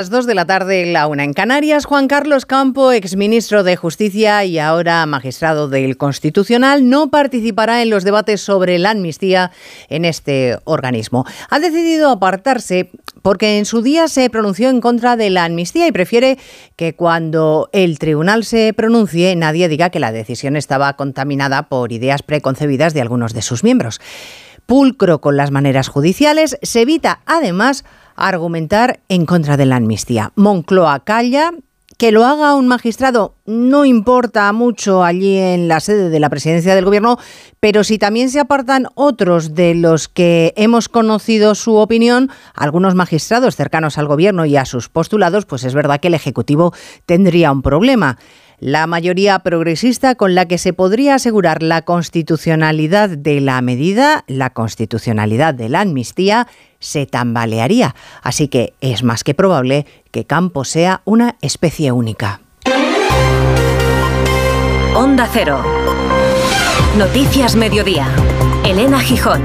las 2 de la tarde, la una en Canarias, Juan Carlos Campo, exministro de Justicia y ahora magistrado del Constitucional, no participará en los debates sobre la amnistía en este organismo. Ha decidido apartarse porque en su día se pronunció en contra de la amnistía y prefiere que cuando el tribunal se pronuncie nadie diga que la decisión estaba contaminada por ideas preconcebidas de algunos de sus miembros. Pulcro con las maneras judiciales, se evita además argumentar en contra de la amnistía. Moncloa calla, que lo haga un magistrado no importa mucho allí en la sede de la presidencia del gobierno, pero si también se apartan otros de los que hemos conocido su opinión, algunos magistrados cercanos al gobierno y a sus postulados, pues es verdad que el Ejecutivo tendría un problema. La mayoría progresista con la que se podría asegurar la constitucionalidad de la medida, la constitucionalidad de la amnistía, se tambalearía. Así que es más que probable que Campos sea una especie única. Onda Cero. Noticias Mediodía. Elena Gijón.